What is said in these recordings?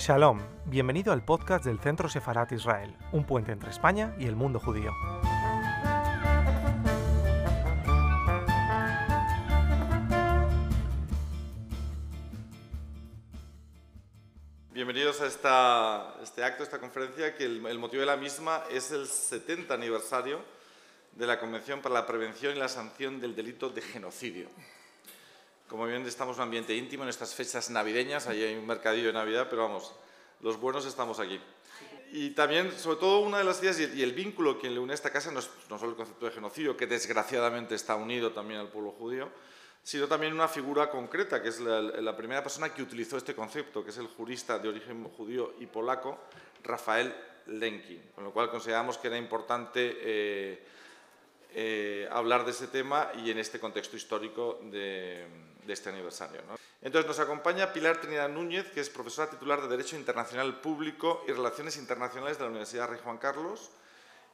Shalom, bienvenido al podcast del Centro Sefarat Israel, un puente entre España y el mundo judío. Bienvenidos a esta, este acto, esta conferencia, que el, el motivo de la misma es el 70 aniversario de la Convención para la Prevención y la Sanción del Delito de Genocidio. Como bien estamos en un ambiente íntimo en estas fechas navideñas, ahí hay un mercadillo de Navidad, pero vamos, los buenos estamos aquí. Y también, sobre todo, una de las ideas y el vínculo que le une a esta casa no es no solo el concepto de genocidio, que desgraciadamente está unido también al pueblo judío, sino también una figura concreta, que es la, la primera persona que utilizó este concepto, que es el jurista de origen judío y polaco, Rafael Lenkin, con lo cual consideramos que era importante eh, eh, hablar de ese tema y en este contexto histórico de, de este aniversario. ¿no? Entonces nos acompaña Pilar Trinidad Núñez, que es profesora titular de Derecho Internacional Público y Relaciones Internacionales de la Universidad Rey Juan Carlos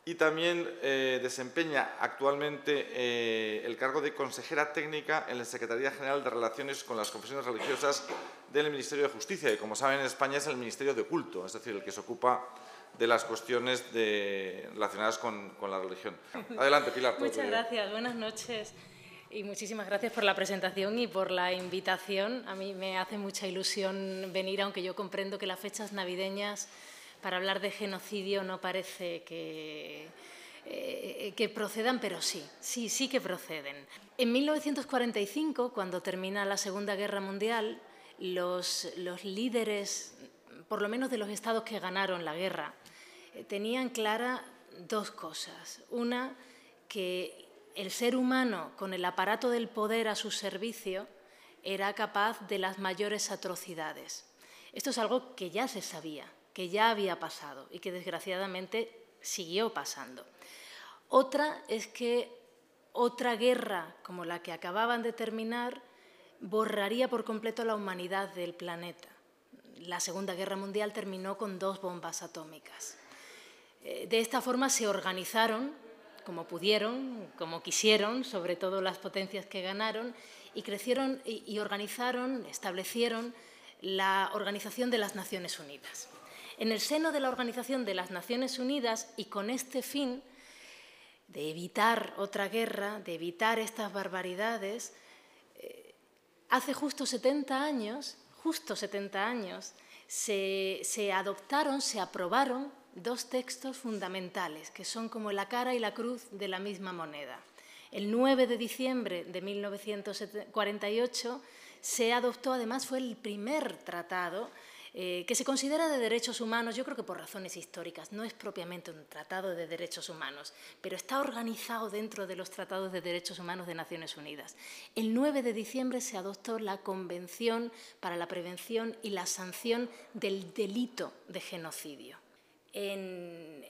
y también eh, desempeña actualmente eh, el cargo de consejera técnica en la Secretaría General de Relaciones con las Confesiones Religiosas del Ministerio de Justicia, y como saben en España es el Ministerio de Culto, es decir, el que se ocupa de las cuestiones de, relacionadas con, con, la religión. Adelante, Pilar. Muchas gracias, buenas noches. Y muchísimas gracias por la presentación y por la invitación. A mí me hace mucha ilusión venir, aunque yo comprendo que las fechas navideñas para hablar de genocidio no parece que, eh, que procedan, pero sí, sí, sí que proceden. En 1945, cuando termina la Segunda Guerra Mundial, los, los líderes, por lo menos de los estados que ganaron la guerra, eh, tenían clara dos cosas. Una, que el ser humano, con el aparato del poder a su servicio, era capaz de las mayores atrocidades. Esto es algo que ya se sabía, que ya había pasado y que desgraciadamente siguió pasando. Otra es que otra guerra como la que acababan de terminar borraría por completo la humanidad del planeta. La Segunda Guerra Mundial terminó con dos bombas atómicas. Eh, de esta forma se organizaron como pudieron, como quisieron, sobre todo las potencias que ganaron, y crecieron y organizaron, establecieron la Organización de las Naciones Unidas. En el seno de la Organización de las Naciones Unidas y con este fin de evitar otra guerra, de evitar estas barbaridades, eh, hace justo 70 años, justo 70 años, se, se adoptaron, se aprobaron dos textos fundamentales, que son como la cara y la cruz de la misma moneda. El 9 de diciembre de 1948 se adoptó, además fue el primer tratado eh, que se considera de derechos humanos, yo creo que por razones históricas, no es propiamente un tratado de derechos humanos, pero está organizado dentro de los tratados de derechos humanos de Naciones Unidas. El 9 de diciembre se adoptó la Convención para la Prevención y la Sanción del Delito de Genocidio en,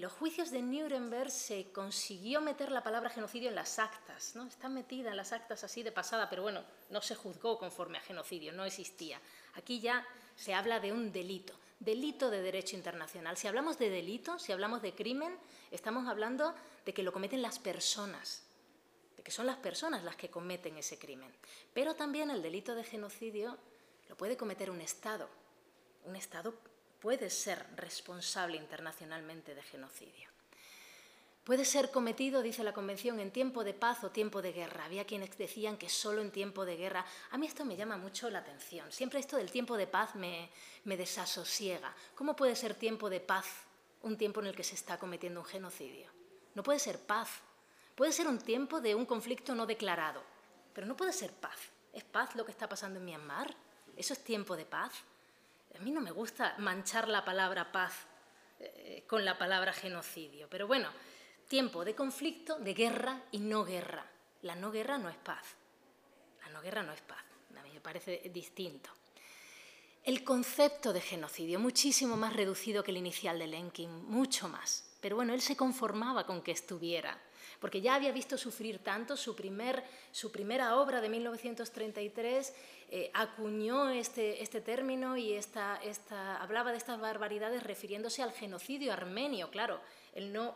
los juicios de Nuremberg se consiguió meter la palabra genocidio en las actas, ¿no? Está metida en las actas así de pasada, pero bueno, no se juzgó conforme a genocidio, no existía. Aquí ya se habla de un delito, delito de derecho internacional. Si hablamos de delito, si hablamos de crimen, estamos hablando de que lo cometen las personas, de que son las personas las que cometen ese crimen. Pero también el delito de genocidio lo puede cometer un Estado, un Estado puede ser responsable internacionalmente de genocidio. Puede ser cometido, dice la Convención, en tiempo de paz o tiempo de guerra. Había quienes decían que solo en tiempo de guerra. A mí esto me llama mucho la atención. Siempre esto del tiempo de paz me, me desasosiega. ¿Cómo puede ser tiempo de paz un tiempo en el que se está cometiendo un genocidio? No puede ser paz. Puede ser un tiempo de un conflicto no declarado, pero no puede ser paz. ¿Es paz lo que está pasando en Myanmar? ¿Eso es tiempo de paz? A mí no me gusta manchar la palabra paz eh, con la palabra genocidio, pero bueno, tiempo de conflicto, de guerra y no guerra. La no guerra no es paz. La no guerra no es paz. A mí me parece distinto. El concepto de genocidio, muchísimo más reducido que el inicial de Lenkin, mucho más. Pero bueno, él se conformaba con que estuviera porque ya había visto sufrir tanto, su, primer, su primera obra de 1933 eh, acuñó este, este, término y esta, esta, hablaba de estas barbaridades refiriéndose al genocidio armenio, claro, él no,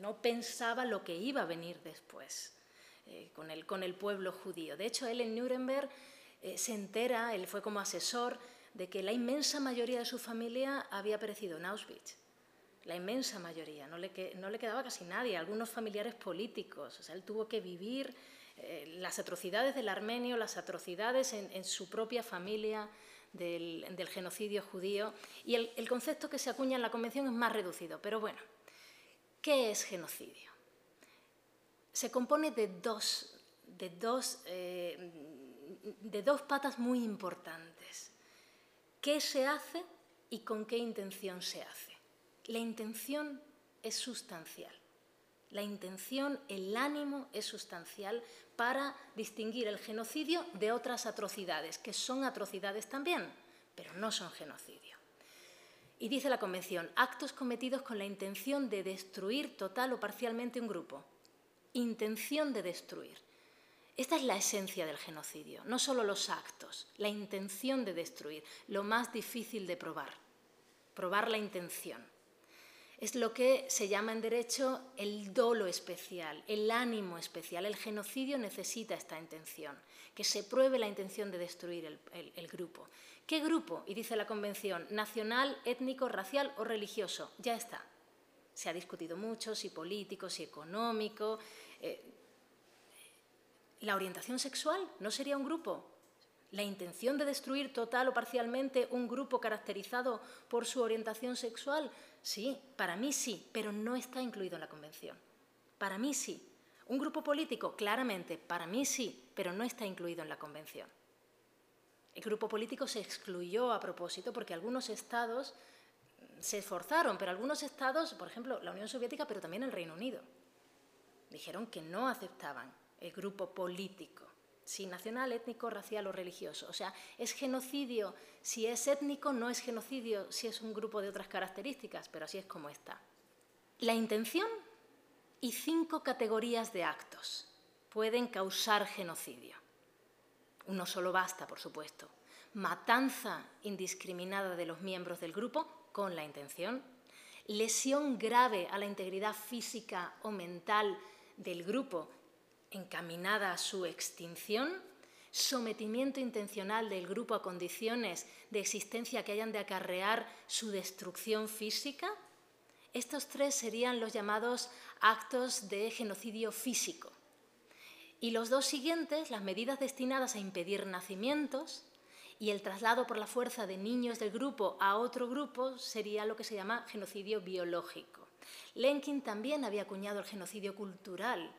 no pensaba lo que iba a venir después eh, con, el, con el pueblo judío. De hecho, él en Nuremberg eh, se entera, él fue como asesor de que la inmensa mayoría de su familia había perecido en Auschwitz. La inmensa mayoría, no le, no le quedaba casi nadie, algunos familiares políticos. O sea, él tuvo que vivir eh, las atrocidades del armenio, las atrocidades en, su propia familia del, genocidio judío. Y el, concepto que se acuña en la Convención es más reducido. Pero bueno, ¿qué es genocidio? Se compone de dos, de dos, eh, de dos patas muy importantes. ¿Qué se hace y con qué intención se hace? La intención es sustancial. La intención, el ánimo es sustancial para distinguir el genocidio de otras atrocidades, que son atrocidades también, pero no son genocidio. Y dice la Convención, actos cometidos con la intención de destruir total o parcialmente un grupo. Intención de destruir. Esta es la esencia del genocidio, no solo los actos, la intención de destruir, lo más difícil de probar, probar la intención es lo que se llama en derecho el dolo especial, el ánimo especial. El genocidio necesita esta intención, que se pruebe la intención de destruir el, grupo. ¿Qué grupo? Y dice la Convención, nacional, étnico, racial o religioso. Ya está. Se ha discutido mucho, si político, si económico. Eh, ¿La orientación sexual no sería un grupo? ¿La intención de destruir total o parcialmente un grupo caracterizado por su orientación sexual Sí, para mí sí, pero no está incluido en la Convención. Para mí sí. Un grupo político, claramente, para mí sí, pero no está incluido en la Convención. El grupo político se excluyó a propósito porque algunos estados se esforzaron, pero algunos estados, por ejemplo, la Unión Soviética, pero también el Reino Unido, dijeron que no aceptaban el grupo político si nacional, étnico, racial o religioso. O sea, es genocidio si es étnico, no es genocidio si es un grupo de otras características, pero así es como está. La intención y cinco categorías de actos pueden causar genocidio. Uno solo basta, por supuesto. Matanza indiscriminada de los miembros del grupo con la intención. Lesión grave a la integridad física o mental del grupo encaminada a su extinción, sometimiento intencional del grupo a condiciones de existencia que hayan de acarrear su destrucción física. Estos tres serían los llamados actos de genocidio físico. Y los dos siguientes, las medidas destinadas a impedir nacimientos y el traslado por la fuerza de niños del grupo a otro grupo, sería lo que se llama genocidio biológico. Lenkin también había acuñado el genocidio cultural,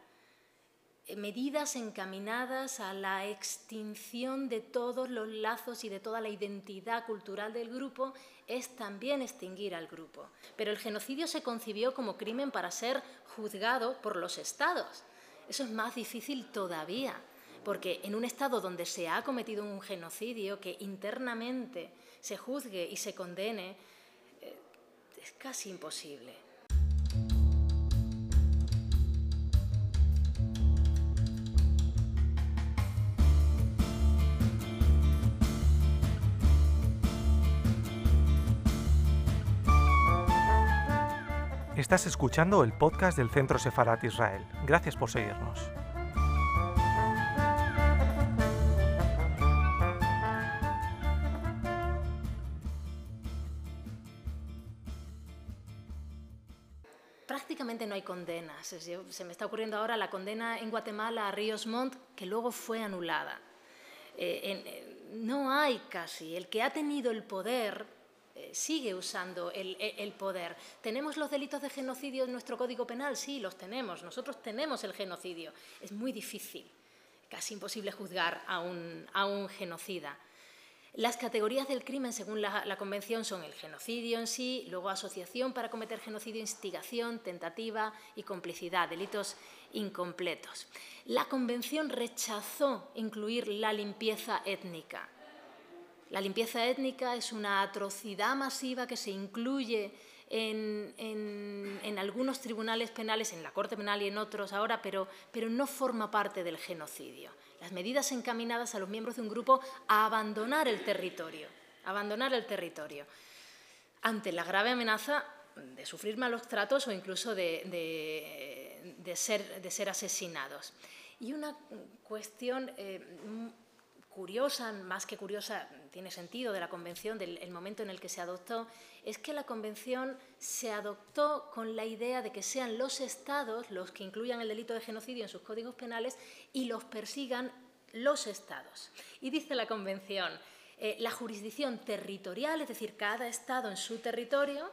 medidas encaminadas a la extinción de todos los lazos y de toda la identidad cultural del grupo es también extinguir al grupo. Pero el genocidio se concibió como crimen para ser juzgado por los estados. Eso es más difícil todavía, porque en un estado donde se ha cometido un genocidio que internamente se juzgue y se condene, eh, es casi imposible. Estás escuchando el podcast del Centro Sefarat Israel. Gracias por seguirnos. Prácticamente no hay condenas. Se me está ocurriendo ahora la condena en Guatemala a Ríos Montt, que luego fue anulada. Eh, eh, no hay casi. El que ha tenido el poder sigue usando el, poder. ¿Tenemos los delitos de genocidio en nuestro Código Penal? Sí, los tenemos. Nosotros tenemos el genocidio. Es muy difícil, casi imposible juzgar a un, genocida. Las categorías del crimen, según la, la, Convención, son el genocidio en sí, luego asociación para cometer genocidio, instigación, tentativa y complicidad, delitos incompletos. La Convención rechazó incluir la limpieza étnica. La limpieza étnica es una atrocidad masiva que se incluye en, algunos tribunales penales, en la Corte Penal y en otros ahora, pero, no forma parte del genocidio. Las medidas encaminadas a los miembros de un grupo a abandonar el territorio, abandonar el territorio, ante la grave amenaza de sufrir malos tratos o incluso de, ser, asesinados. Y una cuestión eh, curiosa, más que curiosa, tiene sentido de la Convención, del momento en el que se adoptó, es que la Convención se adoptó con la idea de que sean los Estados los que incluyan el delito de genocidio en sus códigos penales y los persigan los Estados. Y dice la Convención, eh, la jurisdicción territorial, es decir, cada Estado en su territorio,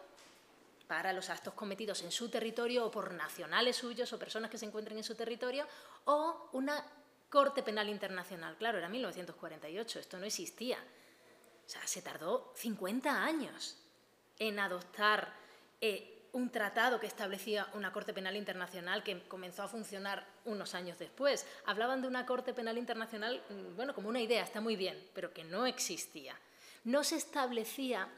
para los actos cometidos en su territorio o por nacionales suyos o personas que se encuentren en su territorio, o una Corte Penal Internacional. Claro, era 1948, esto no existía. O sea, se tardó 50 años en adoptar eh, un tratado que establecía una Corte Penal Internacional que comenzó a funcionar unos años después. Hablaban de una Corte Penal Internacional, mm, bueno, como una idea, está muy bien, pero que no existía. No se establecía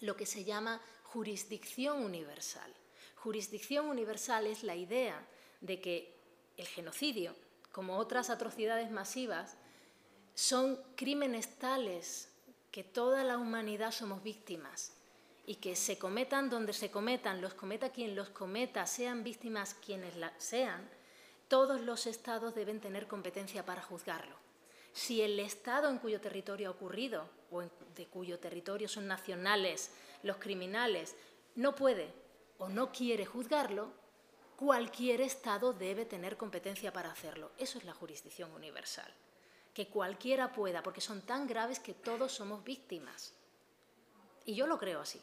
lo que se llama jurisdicción universal. Jurisdicción universal es la idea de que el genocidio como otras atrocidades masivas, son crímenes tales que toda la humanidad somos víctimas y que se cometan donde se cometan, los cometa quien los cometa, sean víctimas quienes sean, todos los estados deben tener competencia para juzgarlo. Si el estado en cuyo territorio ha ocurrido o de cuyo territorio son nacionales los criminales no puede o no quiere juzgarlo, cualquier Estado debe tener competencia para hacerlo. Eso es la jurisdicción universal. Que cualquiera pueda, porque son tan graves que todos somos víctimas. Y yo lo creo así.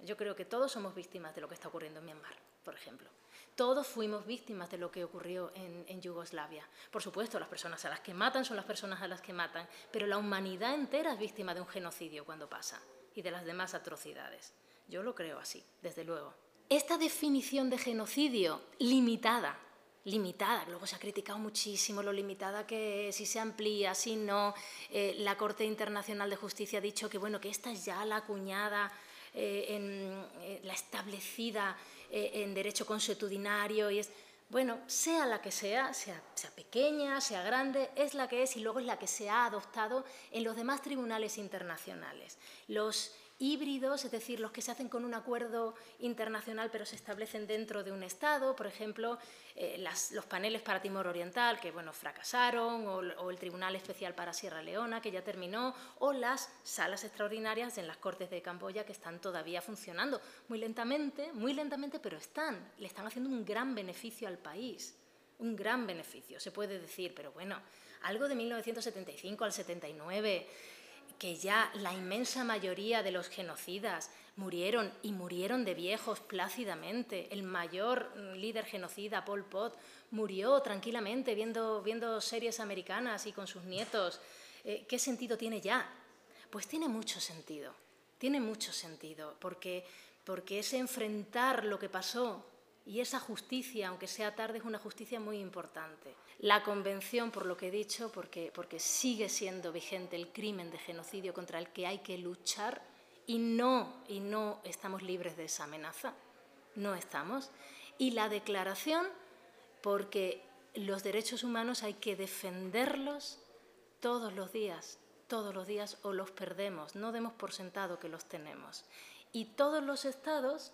Yo creo que todos somos víctimas de lo que está ocurriendo en Myanmar, por ejemplo. Todos fuimos víctimas de lo que ocurrió en, Yugoslavia. Por supuesto, las personas a las que matan son las personas a las que matan, pero la humanidad entera es víctima de un genocidio cuando pasa y de las demás atrocidades. Yo lo creo así, desde luego. Esta definición de genocidio limitada, limitada, luego se ha criticado muchísimo lo limitada que si se amplía, si no, eh, la Corte Internacional de Justicia ha dicho que bueno, que esta es ya la acuñada, eh, en, eh, la establecida en derecho consuetudinario y es bueno, sea la que sea, sea, sea, pequeña, sea grande, es la que es y luego es la que se ha adoptado en los demás tribunales internacionales. Los híbridos, es decir, los que se hacen con un acuerdo internacional pero se establecen dentro de un Estado, por ejemplo, eh, los paneles para Timor Oriental, que bueno, fracasaron, o, el Tribunal Especial para Sierra Leona, que ya terminó, o las salas extraordinarias en las Cortes de Camboya, que están todavía funcionando, muy lentamente, muy lentamente, pero están, le están haciendo un gran beneficio al país, un gran beneficio, se puede decir, pero bueno, algo de 1975 al 79 que ya la inmensa mayoría de los genocidas murieron y murieron de viejos plácidamente. El mayor líder genocida, Pol Pot, murió tranquilamente viendo, viendo series americanas y con sus nietos. Eh, ¿Qué sentido tiene ya? Pues tiene mucho sentido, tiene mucho sentido, porque, porque es enfrentar lo que pasó y esa justicia, aunque sea tarde, es una justicia muy importante. La Convención, por lo que he dicho, porque, porque sigue siendo vigente el crimen de genocidio contra el que hay que luchar y no, y no estamos libres de esa amenaza, no estamos. Y la Declaración, porque los derechos humanos hay que defenderlos todos los días, todos los días o los perdemos, no demos por sentado que los tenemos. Y todos los estados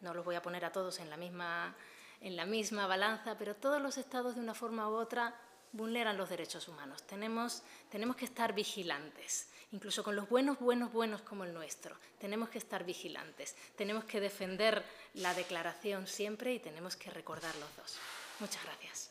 no los voy a poner a todos en la misma, en la misma balanza, pero todos los estados de una forma u otra vulneran los derechos humanos. Tenemos, tenemos que estar vigilantes, incluso con los buenos, buenos, buenos como el nuestro. Tenemos que estar vigilantes, tenemos que defender la declaración siempre y tenemos que recordar los dos. Muchas gracias.